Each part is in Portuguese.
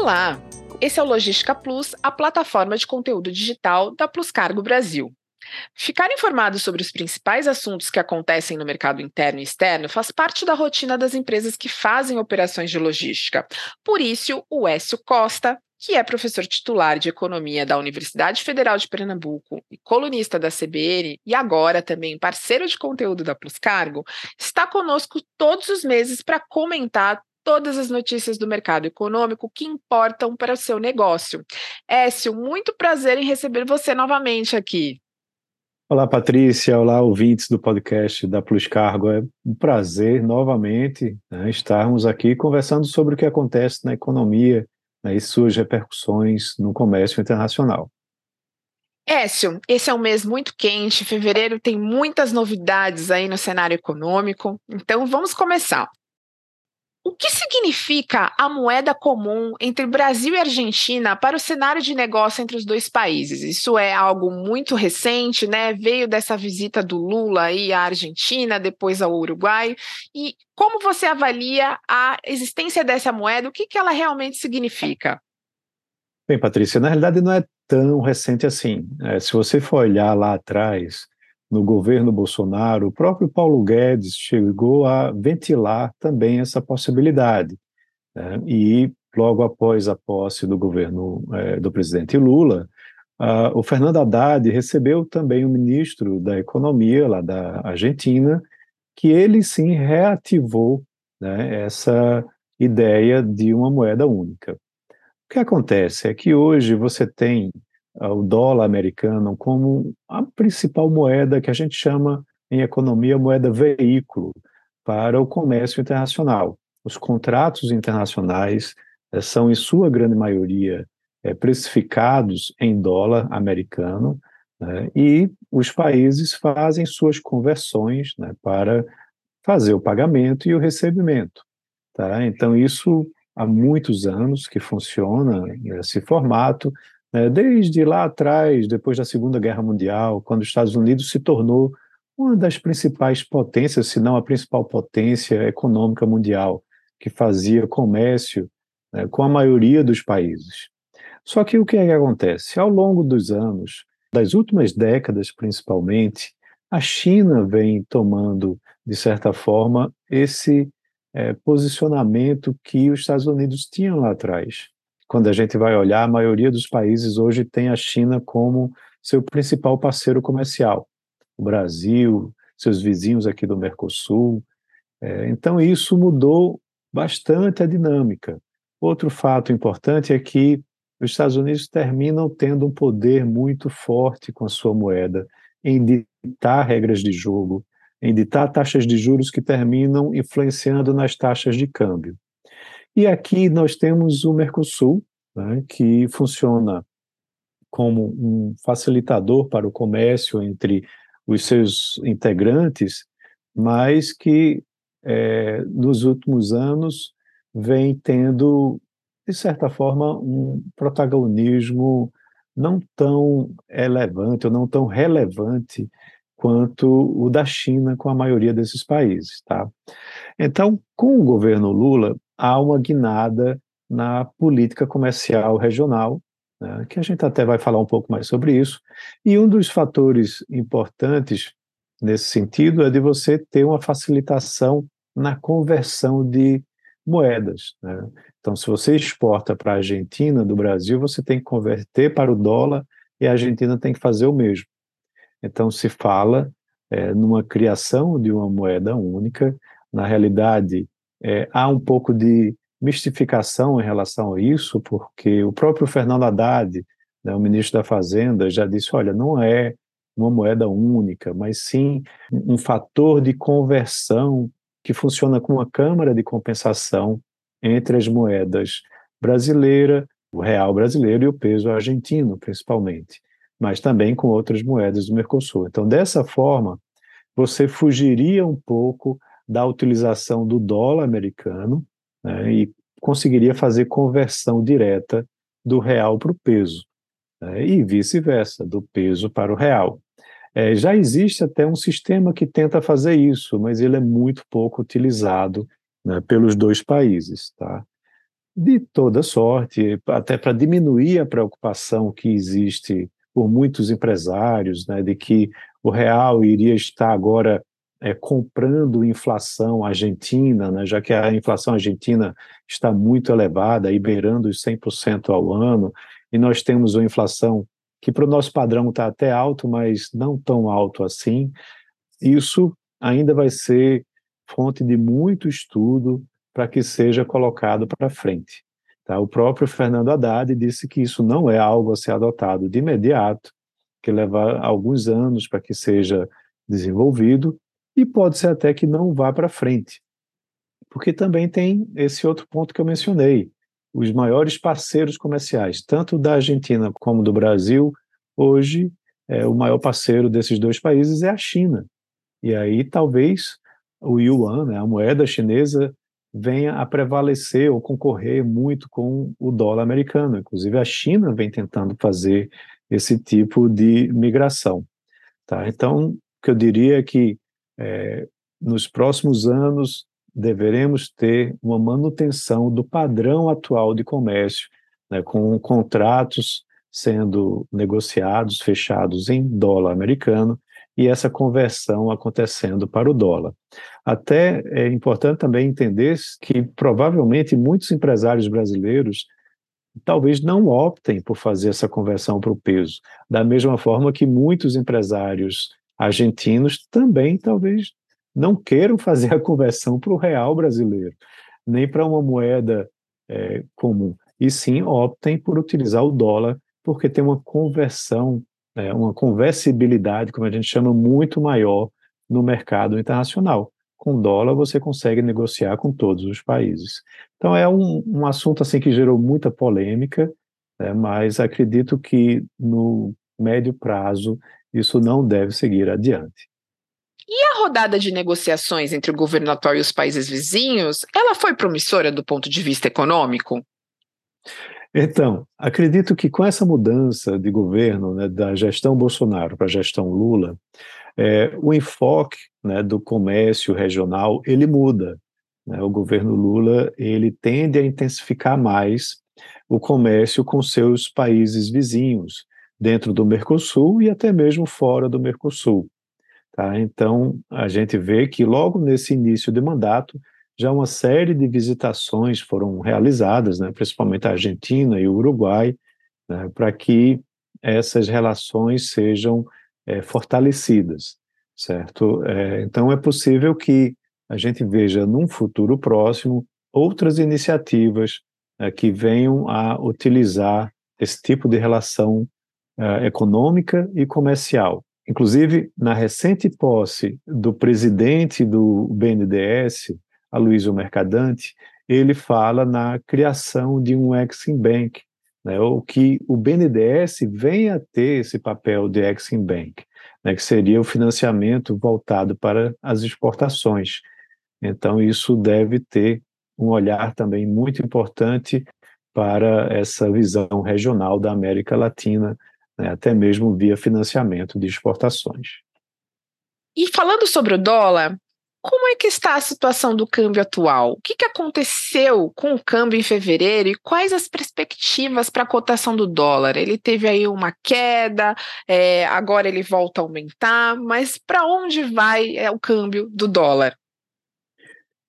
Olá, esse é o Logística Plus, a plataforma de conteúdo digital da Plus Cargo Brasil. Ficar informado sobre os principais assuntos que acontecem no mercado interno e externo faz parte da rotina das empresas que fazem operações de logística. Por isso, o Écio Costa, que é professor titular de Economia da Universidade Federal de Pernambuco e colunista da CBN, e agora também parceiro de conteúdo da Plus Cargo, está conosco todos os meses para comentar todas as notícias do mercado econômico que importam para o seu negócio. Écio, muito prazer em receber você novamente aqui. Olá, Patrícia. Olá, ouvintes do podcast da Plus Cargo. É um prazer novamente né, estarmos aqui conversando sobre o que acontece na economia né, e suas repercussões no comércio internacional. Écio, esse é um mês muito quente, fevereiro tem muitas novidades aí no cenário econômico, então vamos começar. O que significa a moeda comum entre Brasil e Argentina para o cenário de negócio entre os dois países? Isso é algo muito recente, né? Veio dessa visita do Lula aí à Argentina, depois ao Uruguai. E como você avalia a existência dessa moeda? O que, que ela realmente significa? Bem, Patrícia, na realidade não é tão recente assim. É, se você for olhar lá atrás, no governo Bolsonaro, o próprio Paulo Guedes chegou a ventilar também essa possibilidade. Né? E logo após a posse do governo é, do presidente Lula, o Fernando Haddad recebeu também o ministro da Economia lá da Argentina, que ele sim reativou né, essa ideia de uma moeda única. O que acontece é que hoje você tem o dólar americano como a principal moeda que a gente chama em economia moeda veículo para o comércio internacional. Os contratos internacionais eh, são, em sua grande maioria, eh, precificados em dólar americano né, e os países fazem suas conversões né, para fazer o pagamento e o recebimento. Tá? Então, isso há muitos anos que funciona esse formato, desde lá atrás, depois da Segunda Guerra Mundial, quando os Estados Unidos se tornou uma das principais potências, se não a principal potência econômica mundial, que fazia comércio né, com a maioria dos países. Só que o que, é que acontece? Ao longo dos anos, das últimas décadas principalmente, a China vem tomando, de certa forma, esse é, posicionamento que os Estados Unidos tinham lá atrás quando a gente vai olhar, a maioria dos países hoje tem a China como seu principal parceiro comercial. O Brasil, seus vizinhos aqui do Mercosul. É, então, isso mudou bastante a dinâmica. Outro fato importante é que os Estados Unidos terminam tendo um poder muito forte com a sua moeda em ditar regras de jogo, em ditar taxas de juros que terminam influenciando nas taxas de câmbio. E aqui nós temos o Mercosul, né, que funciona como um facilitador para o comércio entre os seus integrantes, mas que é, nos últimos anos vem tendo, de certa forma, um protagonismo não tão relevante ou não tão relevante quanto o da China com a maioria desses países, tá? Então, com o governo Lula, há uma guinada na política comercial regional, né, que a gente até vai falar um pouco mais sobre isso. E um dos fatores importantes nesse sentido é de você ter uma facilitação na conversão de moedas. Né? Então, se você exporta para a Argentina do Brasil, você tem que converter para o dólar e a Argentina tem que fazer o mesmo. Então, se fala é, numa criação de uma moeda única. Na realidade, é, há um pouco de mistificação em relação a isso, porque o próprio Fernando Haddad, né, o ministro da Fazenda, já disse: olha, não é uma moeda única, mas sim um fator de conversão que funciona como uma câmara de compensação entre as moedas brasileira, o real brasileiro e o peso argentino, principalmente, mas também com outras moedas do Mercosul. Então, dessa forma, você fugiria um pouco da utilização do dólar americano né, e conseguiria fazer conversão direta do real para o peso, né, e vice-versa, do peso para o real. É, já existe até um sistema que tenta fazer isso, mas ele é muito pouco utilizado né, pelos dois países. Tá? de toda sorte, até para diminuir a preocupação que existe por muitos empresários, né, de que o real iria estar agora é, comprando inflação argentina, né, já que a inflação argentina está muito elevada, beirando os 100% ao ano, e nós temos uma inflação que para o nosso padrão está até alto, mas não tão alto assim. Isso ainda vai ser fonte de muito estudo para que seja colocado para frente. Tá? O próprio Fernando Haddad disse que isso não é algo a ser adotado de imediato, que leva alguns anos para que seja desenvolvido, e pode ser até que não vá para frente. Porque também tem esse outro ponto que eu mencionei. Os maiores parceiros comerciais, tanto da Argentina como do Brasil, hoje é, o maior parceiro desses dois países é a China. E aí talvez o yuan, né, a moeda chinesa, venha a prevalecer ou concorrer muito com o dólar americano. Inclusive a China vem tentando fazer esse tipo de migração. Tá? Então, o que eu diria é que é, nos próximos anos deveremos ter uma manutenção do padrão atual de comércio, né, com contratos sendo negociados, fechados em dólar americano, e essa conversão acontecendo para o dólar. Até é importante também entender que provavelmente muitos empresários brasileiros talvez não optem por fazer essa conversão para o peso, da mesma forma que muitos empresários argentinos também talvez não queiram fazer a conversão para o real brasileiro, nem para uma moeda é, comum, e sim optem por utilizar o dólar, porque tem uma conversão, é, uma conversibilidade, como a gente chama, muito maior no mercado internacional. Com dólar você consegue negociar com todos os países. Então é um, um assunto assim que gerou muita polêmica, né, mas acredito que no médio prazo isso não deve seguir adiante. E a rodada de negociações entre o governo atual e os países vizinhos, ela foi promissora do ponto de vista econômico? Então, acredito que com essa mudança de governo, né, da gestão Bolsonaro para a gestão Lula, é, o enfoque né, do comércio regional ele muda. Né? O governo Lula ele tende a intensificar mais o comércio com seus países vizinhos, dentro do Mercosul e até mesmo fora do Mercosul. Tá? Então, a gente vê que logo nesse início de mandato, já uma série de visitações foram realizadas, né, principalmente a Argentina e o Uruguai, né, para que essas relações sejam é, fortalecidas, certo? É, então, é possível que a gente veja num futuro próximo outras iniciativas é, que venham a utilizar esse tipo de relação uh, econômica e comercial. Inclusive, na recente posse do presidente do BNDES, Aloysio Mercadante, ele fala na criação de um Exim Bank, né, ou que o BNDES venha a ter esse papel de Exim Bank, né, que seria o financiamento voltado para as exportações. Então, isso deve ter um olhar também muito importante para essa visão regional da América Latina, né, até mesmo via financiamento de exportações. E falando sobre o dólar, como é que está a situação do câmbio atual? O que, que aconteceu com o câmbio em fevereiro e quais as perspectivas para a cotação do dólar? Ele teve aí uma queda, é, agora ele volta a aumentar, mas para onde vai é, o câmbio do dólar?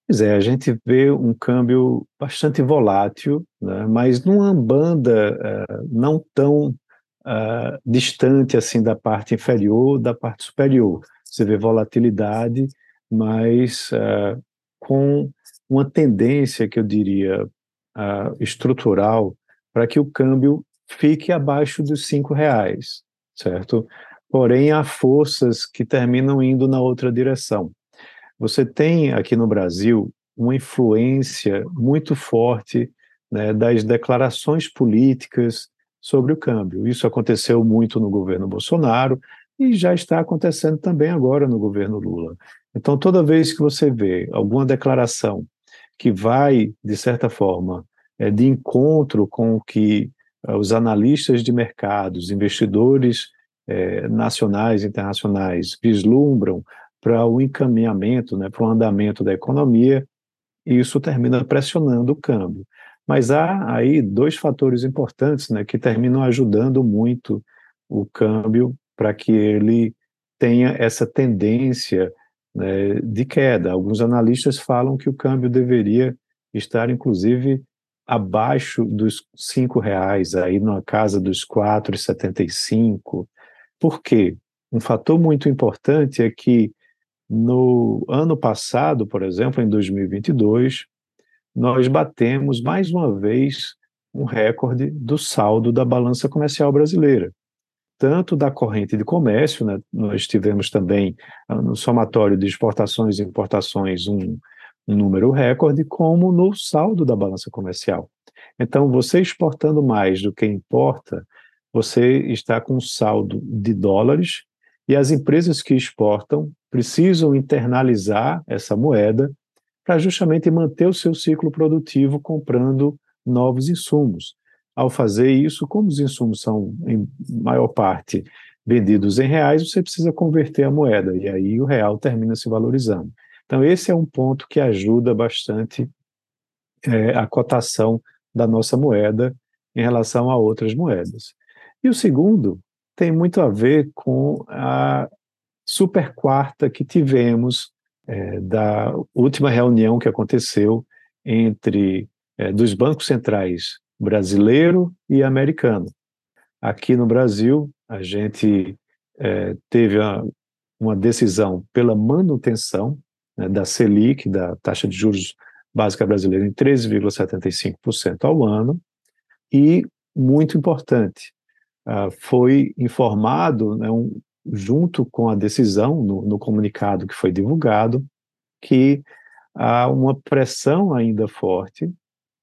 Pois é, a gente vê um câmbio bastante volátil, né, mas numa banda uh, não tão uh, distante assim da parte inferior da parte superior. Você vê volatilidade, mas uh, com uma tendência que eu diria uh, estrutural para que o câmbio fique abaixo dos cinco reais, certo? Porém, há forças que terminam indo na outra direção. Você tem aqui no Brasil uma influência muito forte né, das declarações políticas sobre o câmbio. Isso aconteceu muito no governo Bolsonaro e já está acontecendo também agora no governo Lula. Então, toda vez que você vê alguma declaração que vai, de certa forma, é, de encontro com o que é, os analistas de mercados, investidores é, nacionais e internacionais vislumbram para o encaminhamento, né, para o andamento da economia, isso termina pressionando o câmbio. Mas há aí dois fatores importantes né, que terminam ajudando muito o câmbio para que ele tenha essa tendência né, de queda. Alguns analistas falam que o câmbio deveria estar, inclusive, abaixo dos cinco reais, aí na casa dos quatro e Por quê? Um fator muito importante é que no ano passado, por exemplo, em 2022, nós batemos mais uma vez um recorde do saldo da balança comercial brasileira tanto da corrente de comércio, né? nós tivemos também ah, no somatório de exportações e importações um, um número recorde, como no saldo da balança comercial. Então, você exportando mais do que importa, você está com saldo de dólares e as empresas que exportam precisam internalizar essa moeda para justamente manter o seu ciclo produtivo comprando novos insumos. Ao fazer isso, como os insumos são, em maior parte, vendidos em reais, você precisa converter a moeda, e aí o real termina se valorizando. Então, esse é um ponto que ajuda bastante é, a cotação da nossa moeda em relação a outras moedas. E o segundo tem muito a ver com a super quarta que tivemos é, da última reunião que aconteceu entre é, dos bancos centrais brasileiro e americano. Aqui no Brasil, a gente é, teve a, uma decisão pela manutenção né, da Selic, da taxa de juros básica brasileira, em 13,75% ao ano, e, muito importante, uh, foi informado, né, um, junto com a decisão, no, no comunicado que foi divulgado, que há uma pressão ainda forte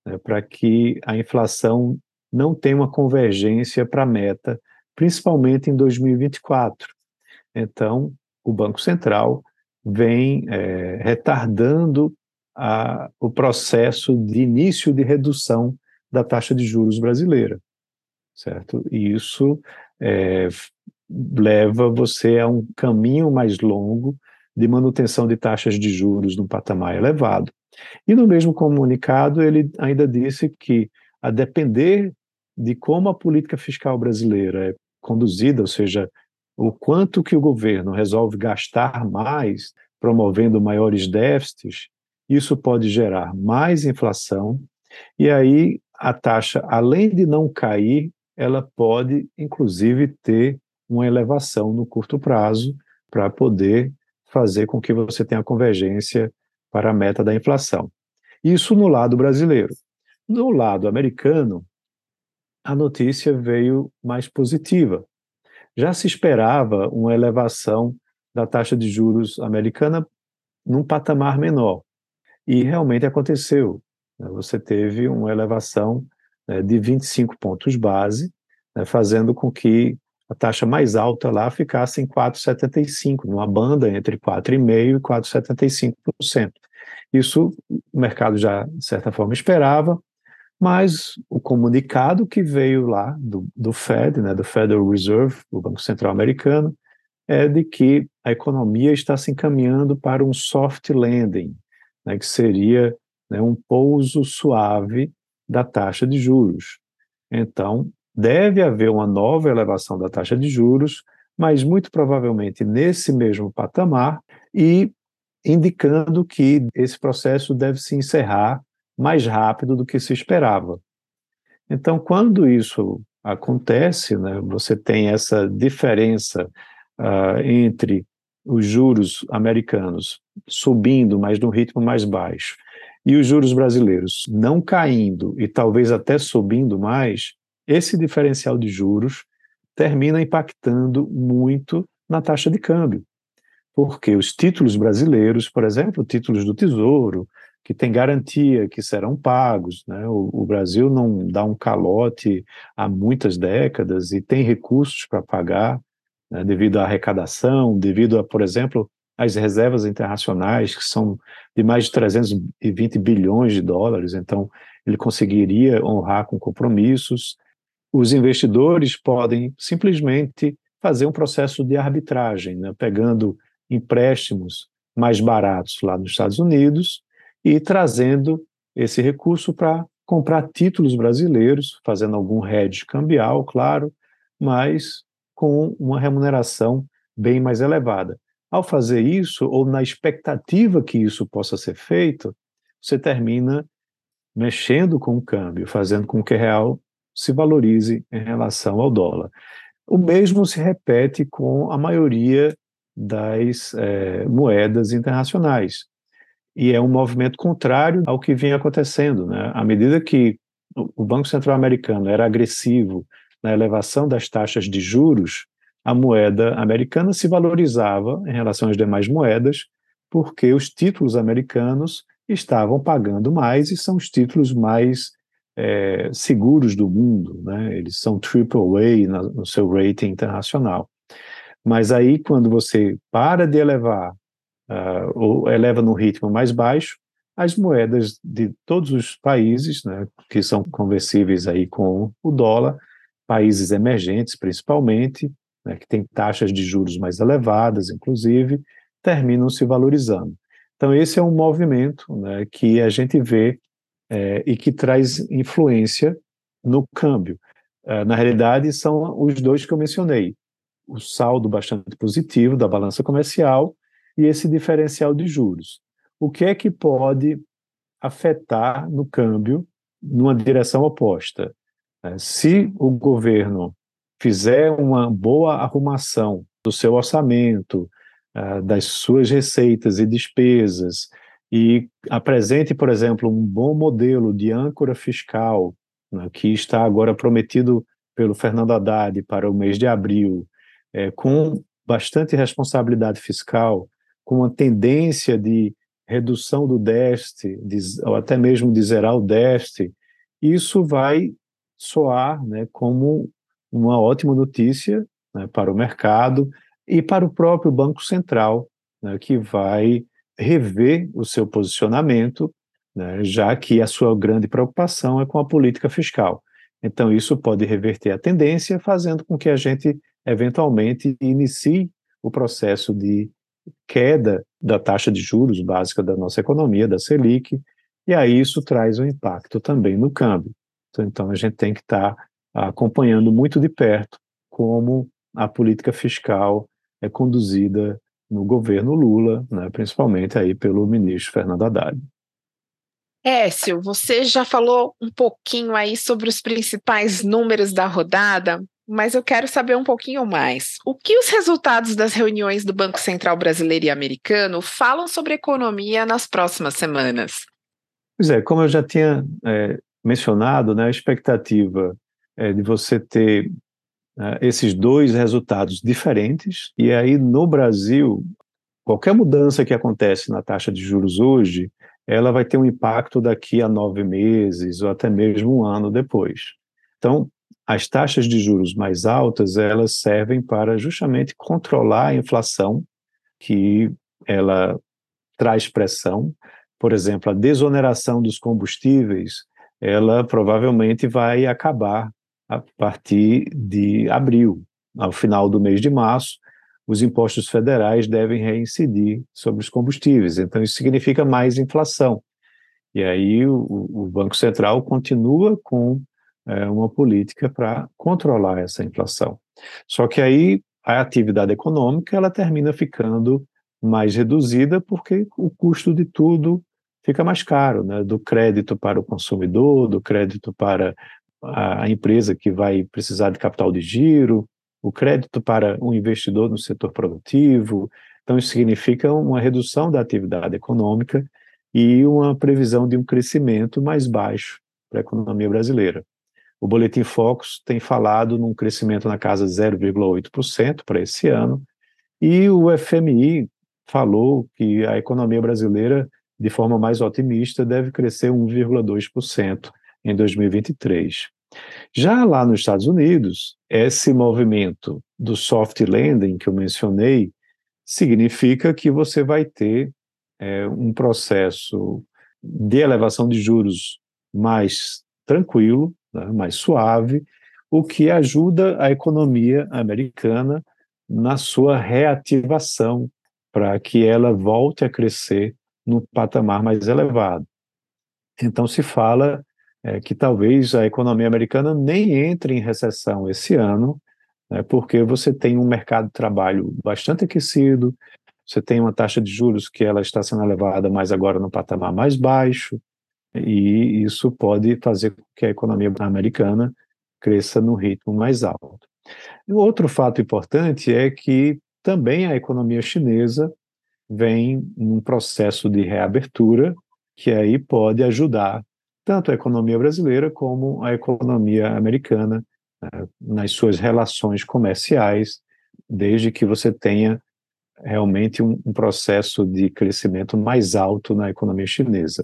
né, para que a inflação não tenha uma convergência para a meta, principalmente em 2024. Então, o Banco Central vem é, retardando a, o processo de início de redução da taxa de juros brasileira, certo? E isso é, leva você a um caminho mais longo de manutenção de taxas de juros num patamar elevado. E no mesmo comunicado, ele ainda disse que, a depender de como a política fiscal brasileira é conduzida, ou seja, o quanto que o governo resolve gastar mais, promovendo maiores déficits, isso pode gerar mais inflação, e aí a taxa, além de não cair, ela pode, inclusive, ter uma elevação no curto prazo para poder fazer com que você tenha convergência para a meta da inflação. Isso no lado brasileiro. No lado americano, a notícia veio mais positiva. Já se esperava uma elevação da taxa de juros americana num patamar menor. E realmente aconteceu. Né? Você teve uma elevação né, de 25 pontos base, né, fazendo com que a taxa mais alta lá ficasse em 4,75, numa banda entre 4,5% e 4,75%. Isso o mercado já, de certa forma, esperava, mas o comunicado que veio lá do, do Fed, né, do Federal Reserve, o Banco Central Americano, é de que a economia está se encaminhando para um soft landing, né, que seria né, um pouso suave da taxa de juros. Então, deve haver uma nova elevação da taxa de juros, mas muito provavelmente nesse mesmo patamar e indicando que esse processo deve se encerrar mais rápido do que se esperava. Então, quando isso acontece, né, você tem essa diferença uh, entre os juros americanos subindo, mas num ritmo mais baixo, e os juros brasileiros não caindo e talvez até subindo mais, esse diferencial de juros termina impactando muito na taxa de câmbio. Porque os títulos brasileiros, por exemplo, títulos do Tesouro, que tem garantia que serão pagos, né? o, o Brasil não dá um calote há muitas décadas e tem recursos para pagar, né? devido à arrecadação, devido a, por exemplo, às reservas internacionais, que são de mais de 320 bilhões de dólares, então ele conseguiria honrar com compromissos, os investidores podem simplesmente fazer um processo de arbitragem, né, pegando empréstimos mais baratos lá nos Estados Unidos e trazendo esse recurso para comprar títulos brasileiros, fazendo algum hedge cambial, claro, mas com uma remuneração bem mais elevada. Ao fazer isso, ou na expectativa que isso possa ser feito, você termina mexendo com o câmbio, fazendo com que o real se valorize em relação ao dólar. O mesmo se repete com a maioria das é, moedas internacionais. E é um movimento contrário ao que vinha acontecendo. Né? À medida que o Banco Central Americano era agressivo na elevação das taxas de juros, a moeda americana se valorizava em relação às demais moedas, porque os títulos americanos estavam pagando mais e são os títulos mais é, seguros do mundo, né? Eles são AAA na, no seu rating internacional. Mas aí, quando você para de elevar, uh, ou eleva num ritmo mais baixo, as moedas de todos os países, né, que são conversíveis aí com o dólar, países emergentes principalmente, né, que têm taxas de juros mais elevadas, inclusive, terminam se valorizando. Então, esse é um movimento né, que a gente vê é, e que traz influência no câmbio. É, na realidade, são os dois que eu mencionei: o saldo bastante positivo da balança comercial e esse diferencial de juros. O que é que pode afetar no câmbio numa direção oposta? É, se o governo fizer uma boa arrumação do seu orçamento, é, das suas receitas e despesas, e apresente, por exemplo, um bom modelo de âncora fiscal, né, que está agora prometido pelo Fernando Haddad para o mês de abril, é, com bastante responsabilidade fiscal, com uma tendência de redução do déficit, de, ou até mesmo de zerar o déficit, isso vai soar né, como uma ótima notícia né, para o mercado e para o próprio Banco Central, né, que vai rever o seu posicionamento, né, já que a sua grande preocupação é com a política fiscal. Então, isso pode reverter a tendência, fazendo com que a gente, eventualmente, inicie o processo de queda da taxa de juros básica da nossa economia, da Selic, e aí isso traz um impacto também no câmbio. Então, a gente tem que estar tá acompanhando muito de perto como a política fiscal é conduzida no governo Lula, né, principalmente aí pelo ministro Fernando Haddad. Écio, você já falou um pouquinho aí sobre os principais números da rodada, mas eu quero saber um pouquinho mais. O que os resultados das reuniões do Banco Central Brasileiro e Americano falam sobre economia nas próximas semanas? Pois é, como eu já tinha é, mencionado, né, a expectativa é de você ter é, esses dois resultados diferentes, e aí no Brasil, qualquer mudança que acontece na taxa de juros hoje, ela vai ter um impacto daqui a nove meses ou até mesmo um ano depois. Então, as taxas de juros mais altas, elas servem para justamente controlar a inflação, que ela traz pressão. Por exemplo, a desoneração dos combustíveis, ela provavelmente vai acabar a partir de abril. Ao final do mês de março, os impostos federais devem reincidir sobre os combustíveis. Então, isso significa mais inflação. E aí o, o Banco Central continua com é, uma política para controlar essa inflação. Só que aí a atividade econômica ela termina ficando mais reduzida porque o custo de tudo fica mais caro, né? do crédito para o consumidor, do crédito para a empresa que vai precisar de capital de giro, o crédito para um investidor no setor produtivo. Então, isso significa uma redução da atividade econômica e uma previsão de um crescimento mais baixo para a economia brasileira. O Boletim Focus tem falado num crescimento na casa de 0,8% para esse ano, e o FMI falou que a economia brasileira, de forma mais otimista, deve crescer 1,2% em 2023. Já lá nos Estados Unidos, esse movimento do soft landing que eu mencionei significa que você vai ter é, um processo de elevação de juros mais tranquilo, né, mais suave, o que ajuda a economia americana na sua reativação para que ela volte a crescer no patamar mais elevado. Então se fala é que talvez a economia americana nem entre em recessão esse ano, né, porque você tem um mercado de trabalho bastante aquecido, você tem uma taxa de juros que ela está sendo elevada, mas agora no patamar mais baixo, e isso pode fazer com que a economia americana cresça no ritmo mais alto. Outro fato importante é que também a economia chinesa vem num processo de reabertura que aí pode ajudar tanto a economia brasileira como a economia americana né, nas suas relações comerciais, desde que você tenha realmente um, um, processo de crescimento mais alto na economia chinesa.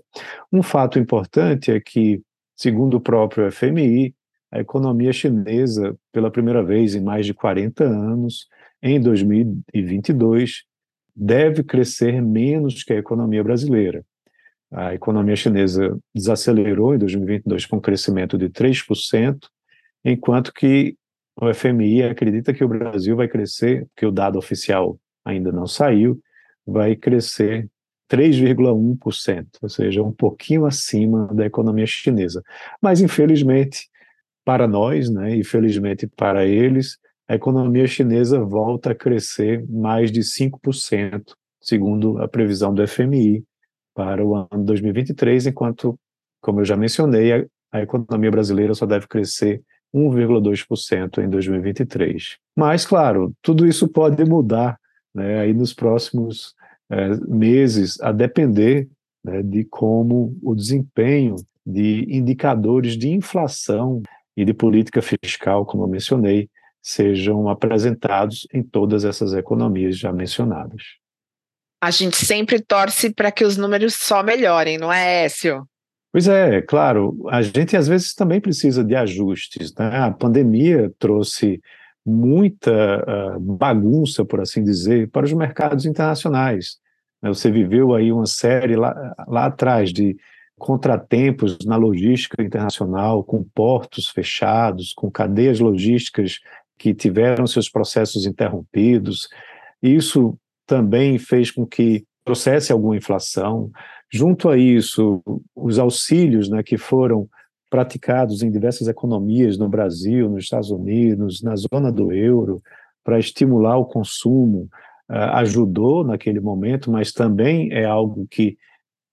Um fato importante é que, segundo o próprio FMI, a economia chinesa, pela primeira vez em mais de 40 anos, em 2022, deve crescer menos que a economia brasileira. A economia chinesa desacelerou em 2022 com um crescimento de 3%, enquanto que o FMI acredita que o Brasil vai crescer, que o dado oficial ainda não saiu, vai crescer 3,1%, ou seja, um pouquinho acima da economia chinesa. Mas, infelizmente, para nós, né, e felizmente para eles, a economia chinesa volta a crescer mais de 5%, segundo a previsão do FMI para o ano 2023, enquanto, como eu já mencionei, a, a economia brasileira só deve crescer 1,2% em 2023. Mas, claro, tudo isso pode mudar né, aí nos próximos é, meses, a depender né, de como o desempenho de indicadores de inflação e de política fiscal, como eu mencionei, sejam apresentados em todas essas economias já mencionadas. A gente sempre torce para que os números só melhorem, não é, Écio? Pois é, claro, a gente às vezes também precisa de ajustes. Né? A pandemia trouxe muita uh, bagunça, por assim dizer, para os mercados internacionais. Né? Você viveu aí uma série lá, lá atrás de contratempos na logística internacional, com portos fechados, com cadeias logísticas que tiveram seus processos interrompidos. Isso também fez com que trouxesse alguma inflação. Junto a isso, os auxílios né, que foram praticados em diversas economias no Brasil, nos Estados Unidos, na zona do euro, para estimular o consumo, uh, ajudou naquele momento, mas também é algo que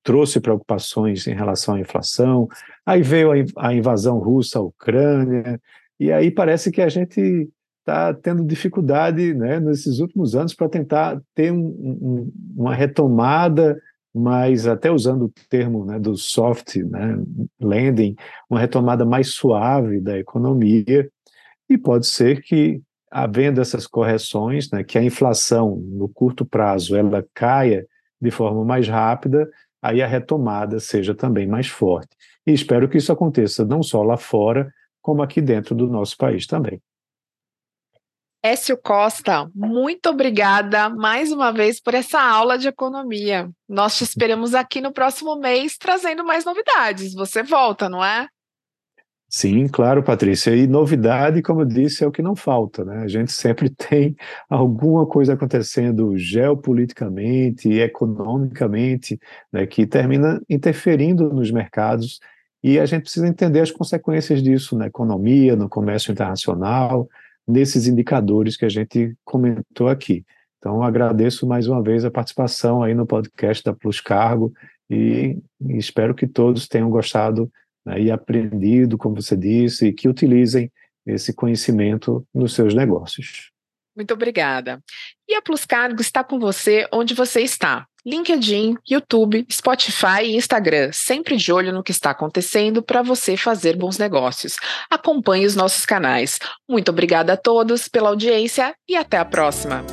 trouxe preocupações em relação à inflação. Aí veio a invasão russa à Ucrânia, e aí parece que a gente está tendo dificuldade né, nesses últimos anos para tentar ter um, um, uma retomada mas até usando o termo né, do soft né, landing, uma retomada mais suave da economia, e pode ser que, havendo essas correções, né, que a inflação no curto prazo ela caia de forma mais rápida, aí a retomada seja também mais forte. E espero que isso aconteça não só lá fora, como aqui dentro do nosso país também. Écio Costa, muito obrigada mais uma vez por essa aula de economia. Nós te esperamos aqui no próximo mês trazendo mais novidades. Você volta, não é? Sim, claro, Patrícia. E novidade, como eu disse, é o que não falta, né? A gente sempre tem alguma coisa acontecendo geopoliticamente economicamente, né, que termina interferindo nos mercados e a gente precisa entender as consequências disso na economia, no comércio internacional, nesses indicadores que a gente comentou aqui. Então, agradeço mais uma vez a participação aí no podcast da Plus Cargo e, espero que todos tenham gostado né, e aprendido, como você disse, e que utilizem esse conhecimento nos seus negócios. Muito obrigada. E a Plus Cargo está com você onde você está. LinkedIn, YouTube, Spotify e Instagram, sempre de olho no que está acontecendo para você fazer bons negócios. Acompanhe os nossos canais. Muito obrigada a todos pela audiência e até a próxima.